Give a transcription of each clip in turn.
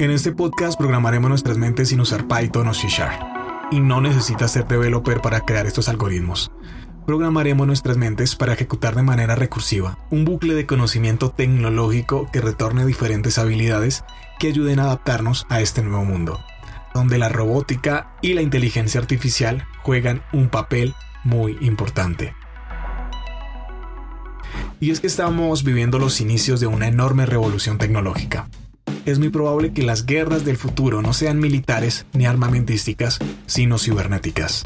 En este podcast programaremos nuestras mentes sin usar Python o C Sharp. Y no necesitas ser developer para crear estos algoritmos. Programaremos nuestras mentes para ejecutar de manera recursiva un bucle de conocimiento tecnológico que retorne diferentes habilidades que ayuden a adaptarnos a este nuevo mundo, donde la robótica y la inteligencia artificial juegan un papel muy importante. Y es que estamos viviendo los inicios de una enorme revolución tecnológica. Es muy probable que las guerras del futuro no sean militares ni armamentísticas, sino cibernéticas.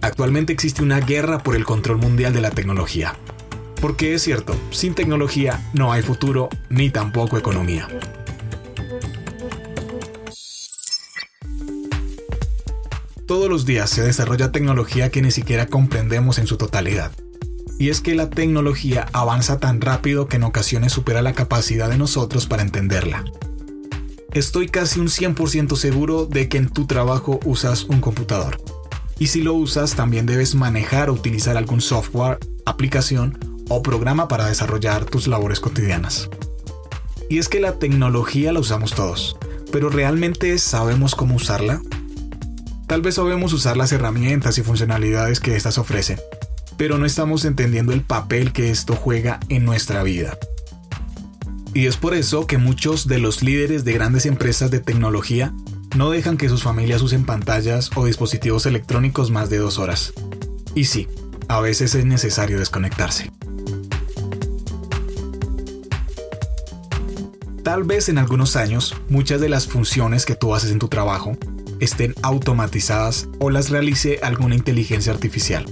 Actualmente existe una guerra por el control mundial de la tecnología. Porque es cierto, sin tecnología no hay futuro ni tampoco economía. Todos los días se desarrolla tecnología que ni siquiera comprendemos en su totalidad. Y es que la tecnología avanza tan rápido que en ocasiones supera la capacidad de nosotros para entenderla. Estoy casi un 100% seguro de que en tu trabajo usas un computador. Y si lo usas, también debes manejar o utilizar algún software, aplicación o programa para desarrollar tus labores cotidianas. Y es que la tecnología la usamos todos, pero ¿realmente sabemos cómo usarla? Tal vez sabemos usar las herramientas y funcionalidades que éstas ofrecen, pero no estamos entendiendo el papel que esto juega en nuestra vida. Y es por eso que muchos de los líderes de grandes empresas de tecnología no dejan que sus familias usen pantallas o dispositivos electrónicos más de dos horas. Y sí, a veces es necesario desconectarse. Tal vez en algunos años, muchas de las funciones que tú haces en tu trabajo estén automatizadas o las realice alguna inteligencia artificial.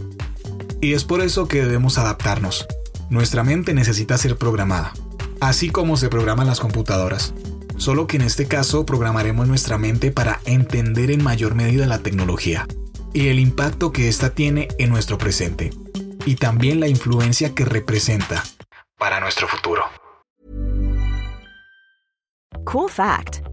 Y es por eso que debemos adaptarnos. Nuestra mente necesita ser programada, así como se programan las computadoras. Solo que en este caso programaremos nuestra mente para entender en mayor medida la tecnología y el impacto que ésta tiene en nuestro presente, y también la influencia que representa para nuestro futuro. Cool fact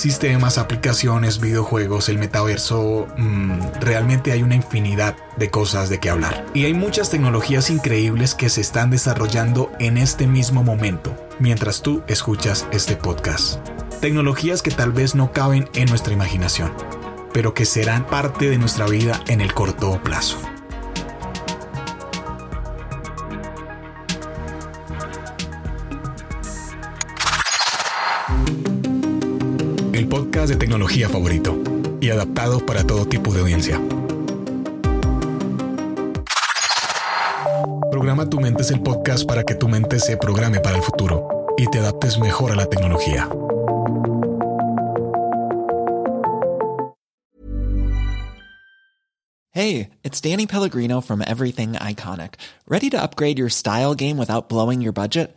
Sistemas, aplicaciones, videojuegos, el metaverso, mmm, realmente hay una infinidad de cosas de qué hablar. Y hay muchas tecnologías increíbles que se están desarrollando en este mismo momento, mientras tú escuchas este podcast. Tecnologías que tal vez no caben en nuestra imaginación, pero que serán parte de nuestra vida en el corto plazo. De tecnología favorito y adaptado para todo tipo de audiencia. Programa Tu Mente es el podcast para que tu mente se programe para el futuro y te adaptes mejor a la tecnología. Hey, it's Danny Pellegrino from Everything Iconic. Ready to upgrade your style game without blowing your budget?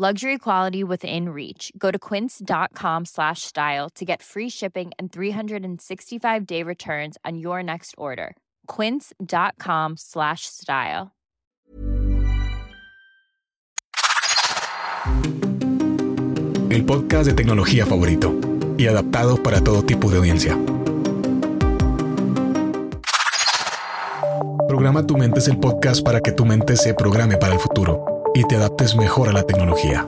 Luxury quality within reach. Go to quince.com slash style to get free shipping and 365-day returns on your next order. quince.com slash style. El podcast de tecnología favorito y adaptado para todo tipo de audiencia. Programa Tu Mente es el podcast para que tu mente se programe para el futuro y te adaptes mejor a la tecnología.